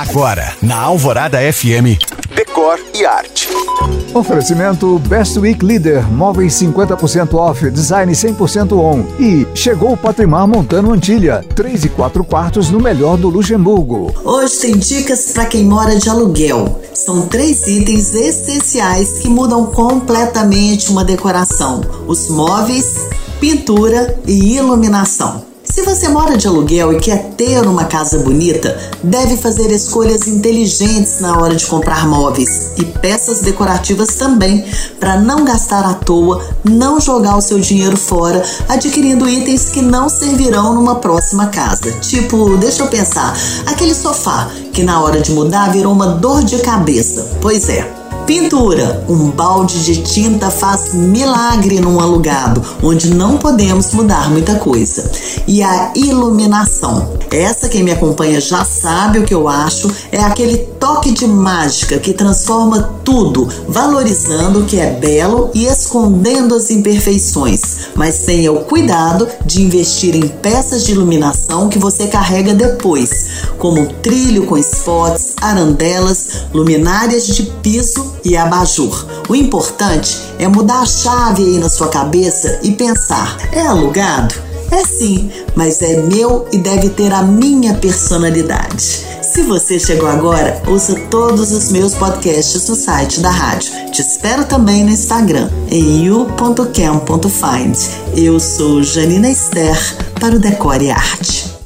Agora, na Alvorada FM, Decor e Arte. Oferecimento Best Week Leader, móveis 50% off, design 100% on. E chegou o Patrimar Montano Antilha, 3 e 4 quartos no melhor do Luxemburgo. Hoje tem dicas para quem mora de aluguel. São três itens essenciais que mudam completamente uma decoração: os móveis, pintura e iluminação. Se você mora de aluguel e quer ter uma casa bonita, deve fazer escolhas inteligentes na hora de comprar móveis e peças decorativas também, para não gastar à toa, não jogar o seu dinheiro fora adquirindo itens que não servirão numa próxima casa. Tipo, deixa eu pensar, aquele sofá que na hora de mudar virou uma dor de cabeça. Pois é, Pintura. Um balde de tinta faz milagre num alugado, onde não podemos mudar muita coisa. E a iluminação. Essa quem me acompanha já sabe o que eu acho, é aquele toque de mágica que transforma tudo, valorizando o que é belo e escondendo as imperfeições, mas tenha o cuidado de investir em peças de iluminação que você carrega depois, como trilho com spots, arandelas, luminárias de piso e abajur. O importante é mudar a chave aí na sua cabeça e pensar: é alugado? É sim, mas é meu e deve ter a minha personalidade. Se você chegou agora, ouça todos os meus podcasts no site da rádio. Te espero também no Instagram, em you.cam.find. Eu sou Janina Esther para o Decore Arte.